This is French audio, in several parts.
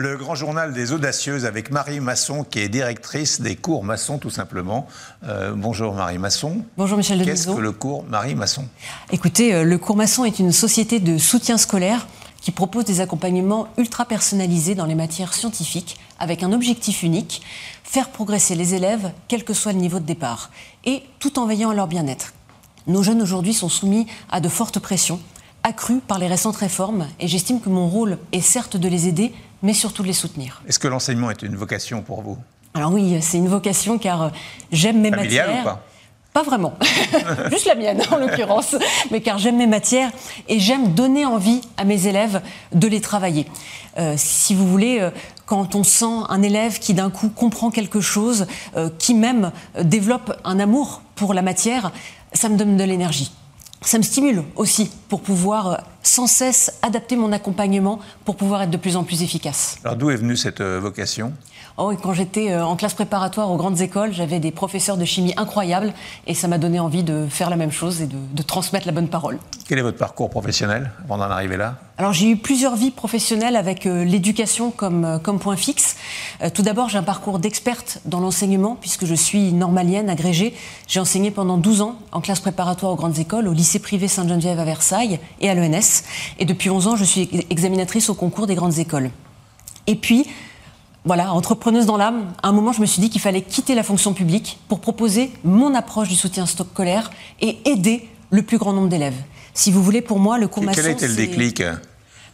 Le grand journal des audacieuses avec Marie Masson, qui est directrice des cours Masson, tout simplement. Euh, bonjour Marie Masson. Bonjour Michel Denisot. Qu'est-ce que le cours Marie Masson? Écoutez, euh, le cours Masson est une société de soutien scolaire qui propose des accompagnements ultra personnalisés dans les matières scientifiques avec un objectif unique, faire progresser les élèves quel que soit le niveau de départ et tout en veillant à leur bien-être. Nos jeunes aujourd'hui sont soumis à de fortes pressions accrues par les récentes réformes et j'estime que mon rôle est certes de les aider mais surtout de les soutenir. Est-ce que l'enseignement est une vocation pour vous? Alors oui, c'est une vocation car j'aime mes Familiale matières. ou pas? Pas vraiment, juste la mienne en l'occurrence, mais car j'aime mes matières et j'aime donner envie à mes élèves de les travailler. Euh, si vous voulez, euh, quand on sent un élève qui d'un coup comprend quelque chose, euh, qui même euh, développe un amour pour la matière, ça me donne de l'énergie. Ça me stimule aussi pour pouvoir euh, sans cesse adapter mon accompagnement pour pouvoir être de plus en plus efficace. Alors d'où est venue cette euh, vocation? Oh, et quand j'étais euh, en classe préparatoire aux grandes écoles, j'avais des professeurs de chimie incroyables et ça m'a donné envie de faire la même chose et de, de transmettre la bonne parole. Quel est votre parcours professionnel avant d'en arriver là? Alors j'ai eu plusieurs vies professionnelles avec euh, l'éducation comme, euh, comme point fixe. Euh, tout d'abord, j'ai un parcours d'experte dans l'enseignement puisque je suis normalienne, agrégée. J'ai enseigné pendant 12 ans en classe préparatoire aux grandes écoles, au lycée privé Sainte-Geneviève à Versailles et à l'ENS. Et depuis 11 ans, je suis examinatrice au concours des grandes écoles. Et puis, voilà, entrepreneuse dans l'âme, à un moment, je me suis dit qu'il fallait quitter la fonction publique pour proposer mon approche du soutien scolaire et aider le plus grand nombre d'élèves. Si vous voulez, pour moi, le cours Quel Masson, a été le déclic?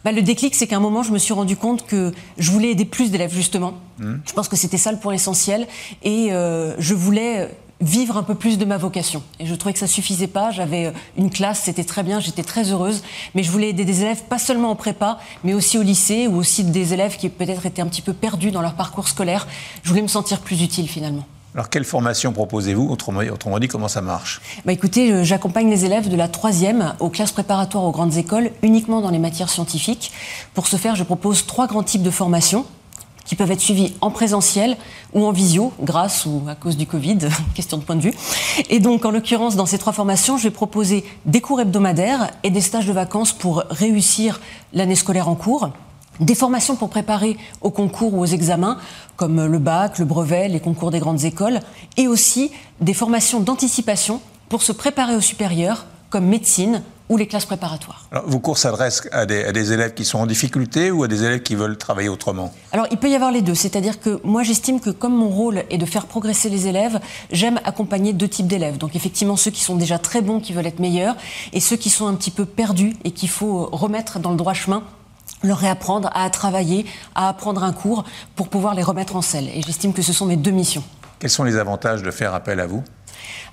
Bah, le déclic, c'est qu'à un moment, je me suis rendu compte que je voulais aider plus d'élèves, justement. Hmm. Je pense que c'était ça le point essentiel. Et euh, je voulais vivre un peu plus de ma vocation. Et je trouvais que ça suffisait pas. J'avais euh, une classe, c'était très bien, j'étais très heureuse. Mais je voulais aider des élèves, pas seulement en prépa, mais aussi au lycée, ou aussi des élèves qui peut-être étaient un petit peu perdus dans leur parcours scolaire. Je voulais me sentir plus utile, finalement. Alors quelle formation proposez-vous? Autrement, autrement dit, comment ça marche? Bah écoutez, euh, j'accompagne les élèves de la troisième aux classes préparatoires aux grandes écoles uniquement dans les matières scientifiques. Pour ce faire, je propose trois grands types de formations qui peuvent être suivies en présentiel ou en visio, grâce ou à cause du Covid, question de point de vue. Et donc, en l'occurrence, dans ces trois formations, je vais proposer des cours hebdomadaires et des stages de vacances pour réussir l'année scolaire en cours. Des formations pour préparer aux concours ou aux examens, comme le bac, le brevet, les concours des grandes écoles, et aussi des formations d'anticipation pour se préparer au supérieur, comme médecine ou les classes préparatoires. Alors, Vos cours s'adressent à des, à des élèves qui sont en difficulté ou à des élèves qui veulent travailler autrement Alors, il peut y avoir les deux. C'est-à-dire que moi, j'estime que comme mon rôle est de faire progresser les élèves, j'aime accompagner deux types d'élèves. Donc, effectivement, ceux qui sont déjà très bons, qui veulent être meilleurs, et ceux qui sont un petit peu perdus et qu'il faut remettre dans le droit chemin leur réapprendre à travailler, à apprendre un cours pour pouvoir les remettre en selle. Et j'estime que ce sont mes deux missions. Quels sont les avantages de faire appel à vous?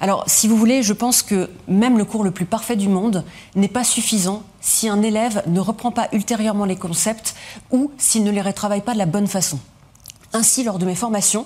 Alors, si vous voulez, je pense que même le cours le plus parfait du monde n'est pas suffisant si un élève ne reprend pas ultérieurement les concepts ou s'il ne les retravaille pas de la bonne façon. Ainsi, lors de mes formations,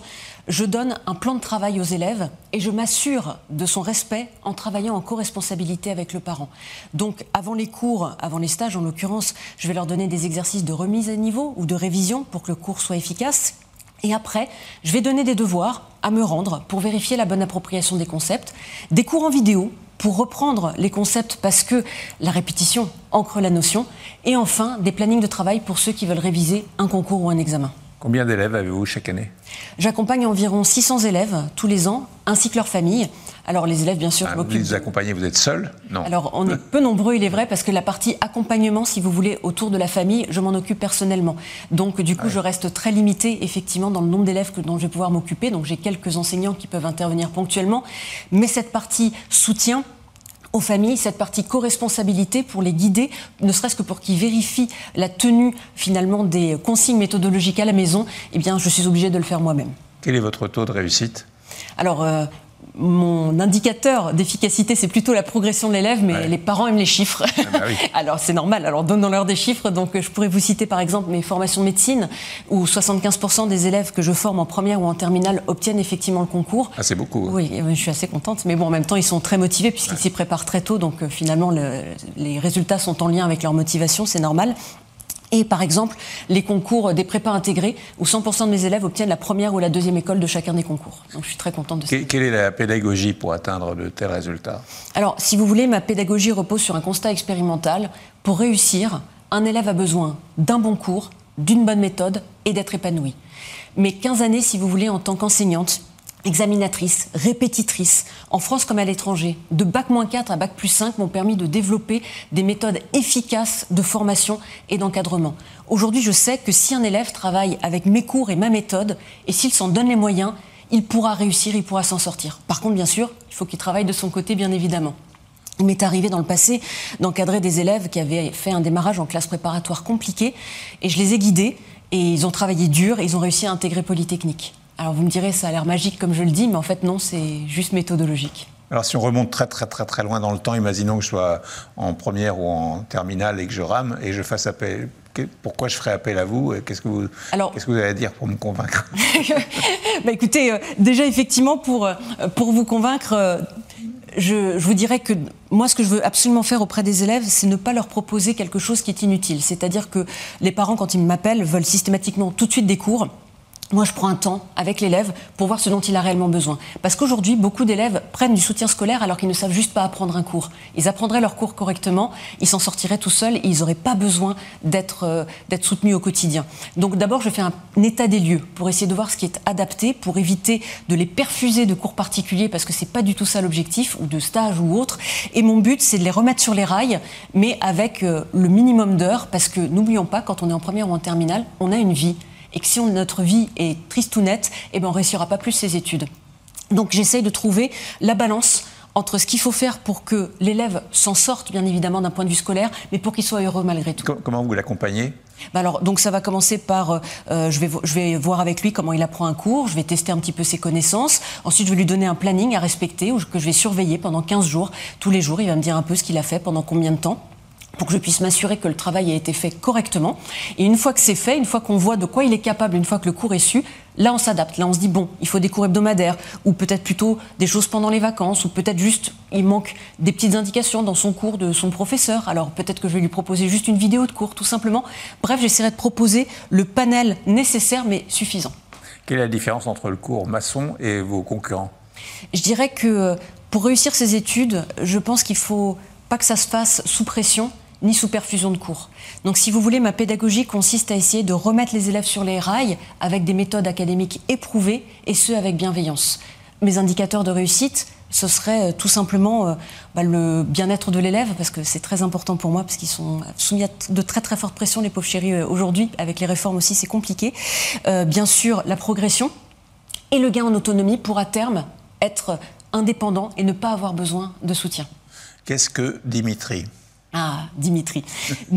je donne un plan de travail aux élèves et je m'assure de son respect en travaillant en co-responsabilité avec le parent. Donc, avant les cours, avant les stages en l'occurrence, je vais leur donner des exercices de remise à niveau ou de révision pour que le cours soit efficace. Et après, je vais donner des devoirs à me rendre pour vérifier la bonne appropriation des concepts, des cours en vidéo pour reprendre les concepts parce que la répétition ancre la notion, et enfin des plannings de travail pour ceux qui veulent réviser un concours ou un examen. Combien d'élèves avez-vous chaque année? J'accompagne environ 600 élèves tous les ans, ainsi que leurs familles. Alors les élèves, bien sûr, Ah, je Vous les accompagnez, vous êtes seul Non. alors, on est peu nombreux, il est vrai, parce que la partie accompagnement, si vous voulez, autour de la famille, je m'en occupe personnellement. Donc, du coup, je reste très limitée, effectivement, dans le nombre d'élèves dont je vais pouvoir m'occuper. Donc, j'ai quelques enseignants qui peuvent intervenir ponctuellement. Mais cette partie soutien, aux familles cette partie co-responsabilité pour les guider, ne serait-ce que pour qu'ils vérifient la tenue finalement des consignes méthodologiques à la maison, eh bien je suis obligée de le faire moi-même. Quel est votre taux de réussite? Alors, euh, mon indicateur d'efficacité, c'est plutôt la progression de l'élève, mais Ouais. les parents aiment les chiffres. bah oui. Alors, c'est normal. Alors, donnons-leur des chiffres. Donc, je pourrais vous citer par exemple mes formations de médecine, où 75% des élèves que je forme en première ou en terminale obtiennent effectivement le concours. Ah, c'est beaucoup. Oui, euh, je suis assez contente. Mais bon, en même temps, ils sont très motivés puisqu'ils s'y préparent très tôt. Donc, euh, finalement, le- les résultats sont en lien avec leur motivation. C'est normal. Et par exemple, les concours des prépas intégrés, où 100% de mes élèves obtiennent la première ou la deuxième école de chacun des concours. Donc je suis très contente de ça. Que- Quelle est la pédagogie pour atteindre de tels résultats? Alors, si vous voulez, ma pédagogie repose sur un constat expérimental. Pour réussir, un élève a besoin d'un bon cours d'une bonne méthode et d'être épanoui. Mais 15 années, si vous voulez, en tant qu'enseignante, examinatrice, répétitrice, en France comme à l'étranger, de bac 4 à bac plus 5 m'ont permis de développer des méthodes efficaces de formation et d'encadrement. Aujourd'hui, je sais que si un élève travaille avec mes cours et ma méthode, et s'il s'en donne les moyens, il pourra réussir, il pourra s'en sortir. Par contre, bien sûr, il faut qu'il travaille de son côté, bien évidemment. Il m'est arrivé dans le passé d'encadrer des élèves qui avaient fait un démarrage en classe préparatoire compliqué, et je les ai guidés, et ils ont travaillé dur, et ils ont réussi à intégrer Polytechnique. Alors vous me direz, ça a l'air magique comme je le dis, mais en fait non, c'est juste méthodologique. Alors si on remonte très très très très loin dans le temps, imaginons que je sois en première ou en terminale et que je rame et je fasse appel. Pourquoi je ferais appel à vous Qu'est-ce que vous, qu'est-ce que vous allez dire pour me convaincre? Bah Écoutez, euh, déjà effectivement pour, euh, pour vous convaincre, euh, je, je, vous dirais que moi, ce que je veux absolument faire auprès des élèves, c'est ne pas leur proposer quelque chose qui est inutile. C'est-à-dire que les parents, quand ils m'appellent, veulent systématiquement tout de suite des cours moi, je prends un temps avec l'élève pour voir ce dont il a réellement besoin. Parce qu'aujourd'hui, beaucoup d'élèves prennent du soutien scolaire alors qu'ils ne savent juste pas apprendre un cours. Ils apprendraient leur cours correctement, ils s'en sortiraient tout seuls et ils n'auraient pas besoin d'être euh, soutenus au quotidien. Donc d'abord, je fais un, état des lieux pour essayer de voir ce qui est adapté, pour éviter de les perfuser de cours particuliers parce que c'est pas du tout ça l'objectif, ou de stage ou autre. Et mon but, c'est de les remettre sur les rails, mais avec euh, le minimum d'heures, parce que n'oublions pas, quand on est en première ou en terminale, on a une vie et que si notre vie est triste ou nette, eh ben on ne réussira pas plus ses études. Donc j'essaye de trouver la balance entre ce qu'il faut faire pour que l'élève s'en sorte, bien évidemment, d'un point de vue scolaire, mais pour qu'il soit heureux malgré tout. Comment vous l'accompagnez? Bah alors, donc ça va commencer par, euh, euh, je, vais, je vais voir avec lui comment il apprend un cours, je vais tester un petit peu ses connaissances, ensuite je vais lui donner un planning à respecter, ou que je vais surveiller pendant 15 jours, tous les jours, il va me dire un peu ce qu'il a fait, pendant combien de temps pour que je puisse m'assurer que le travail a été fait correctement. Et une fois que c'est fait, une fois qu'on voit de quoi il est capable, une fois que le cours est su, là on s'adapte. Là on se dit, bon, il faut des cours hebdomadaires, ou peut-être plutôt des choses pendant les vacances, ou peut-être juste, il manque des petites indications dans son cours de son professeur. Alors peut-être que je vais lui proposer juste une vidéo de cours, tout simplement. Bref, j'essaierai de proposer le panel nécessaire, mais suffisant. Quelle est la différence entre le cours maçon et vos concurrents? Je dirais que euh, pour réussir ces études, je pense qu'il faut pas que ça se fasse sous pression, ni sous perfusion de cours. Donc si vous voulez, ma pédagogie consiste à essayer de remettre les élèves sur les rails avec des méthodes académiques éprouvées et ce avec bienveillance. Mes indicateurs de réussite, ce serait euh, tout simplement euh, bah, le bien-être de l'élève, parce que c'est très important pour moi, parce qu'ils sont soumis à de très très fortes pressions, les pauvres chéris, euh, aujourd'hui. Avec les réformes aussi, c'est compliqué. bien sûr, la progression et le gain en autonomie pour à terme être indépendant et ne pas avoir besoin de soutien. Qu'est-ce que Dimitri? Ah, Dimitri.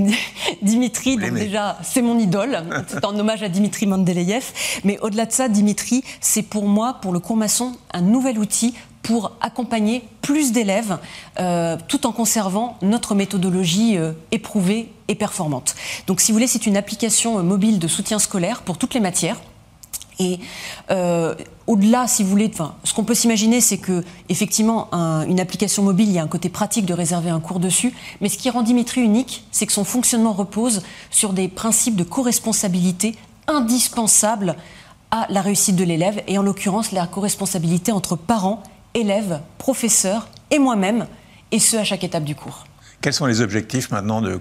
Dimitri, donc déjà, c'est mon idole. C'est en hommage à Dimitri Mendeleïev. Mais au-delà de ça, Dimitri, c'est pour moi, pour le cours maçon, un nouvel outil pour accompagner plus d'élèves euh, tout en conservant notre méthodologie euh, éprouvée et performante. Donc si vous voulez, c'est une application euh, mobile de soutien scolaire pour toutes les matières. Et euh, au-delà, si vous voulez, ce qu'on peut s'imaginer, c'est que effectivement, une application mobile, il y a un côté pratique de réserver un cours dessus. Mais ce qui rend Dimitri unique, c'est que son fonctionnement repose sur des principes de co-responsabilité indispensables à la réussite de l'élève, et en l'occurrence la co-responsabilité entre parents, élèves, professeurs et moi-même, et ce à chaque étape du cours. Quels sont les objectifs maintenant de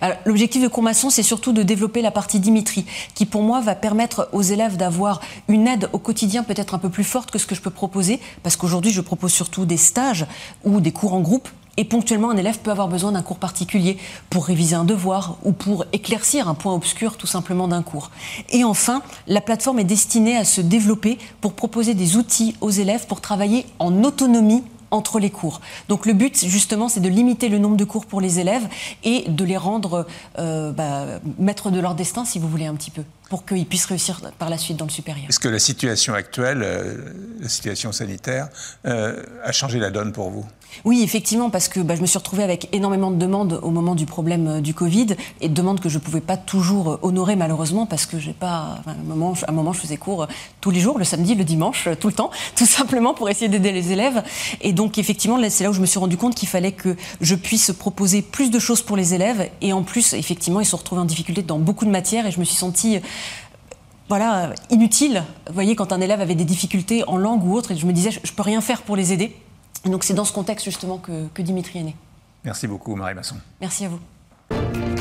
bah, L'objectif de Cours Maçon, c'est surtout de développer la partie Dimitri, qui pour moi va permettre aux élèves d'avoir une aide au quotidien peut-être un peu plus forte que ce que je peux proposer, parce qu'aujourd'hui je propose surtout des stages ou des cours en groupe. Et ponctuellement, un élève peut avoir besoin d'un cours particulier pour réviser un devoir ou pour éclaircir un point obscur tout simplement d'un cours. Et enfin, la plateforme est destinée à se développer pour proposer des outils aux élèves pour travailler en autonomie entre les cours. Donc le but, justement, c'est de limiter le nombre de cours pour les élèves et de les rendre euh, bah, maîtres de leur destin, si vous voulez, un petit peu, pour qu'ils puissent réussir par la suite dans le supérieur. Est-ce que la situation actuelle, euh, la situation sanitaire, euh, a changé la donne pour vous? Oui, effectivement, parce que bah, je me suis retrouvée avec énormément de demandes au moment du problème euh, du Covid et de demandes que je ne pouvais pas toujours honorer malheureusement parce que j'ai pas. à, un moment, à un moment, je faisais cours tous les jours, le samedi, le dimanche, tout le temps, tout simplement pour essayer d'aider les élèves. Et donc, effectivement, c'est là où je me suis rendu compte qu'il fallait que je puisse proposer plus de choses pour les élèves. Et en plus, effectivement, ils se retrouvaient en difficulté dans beaucoup de matières et je me suis sentie voilà, inutile. Vous voyez, quand un élève avait des difficultés en langue ou autre, et je me disais, je ne peux rien faire pour les aider donc c'est dans ce contexte justement que, que Dimitri est né. Merci beaucoup Marie Masson. Merci à vous.